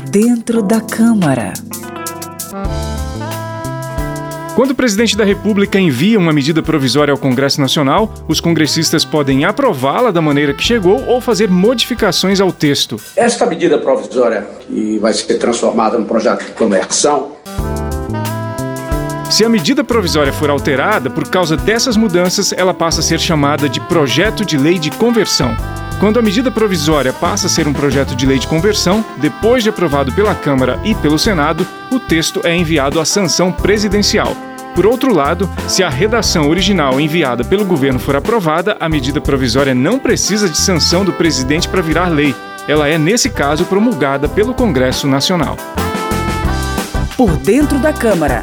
dentro da Câmara. Quando o presidente da República envia uma medida provisória ao Congresso Nacional, os congressistas podem aprová-la da maneira que chegou ou fazer modificações ao texto. Esta medida provisória, que vai ser transformada no projeto de conversão, se a medida provisória for alterada por causa dessas mudanças, ela passa a ser chamada de projeto de lei de conversão. Quando a medida provisória passa a ser um projeto de lei de conversão, depois de aprovado pela Câmara e pelo Senado, o texto é enviado à sanção presidencial. Por outro lado, se a redação original enviada pelo governo for aprovada, a medida provisória não precisa de sanção do presidente para virar lei. Ela é, nesse caso, promulgada pelo Congresso Nacional. Por dentro da Câmara.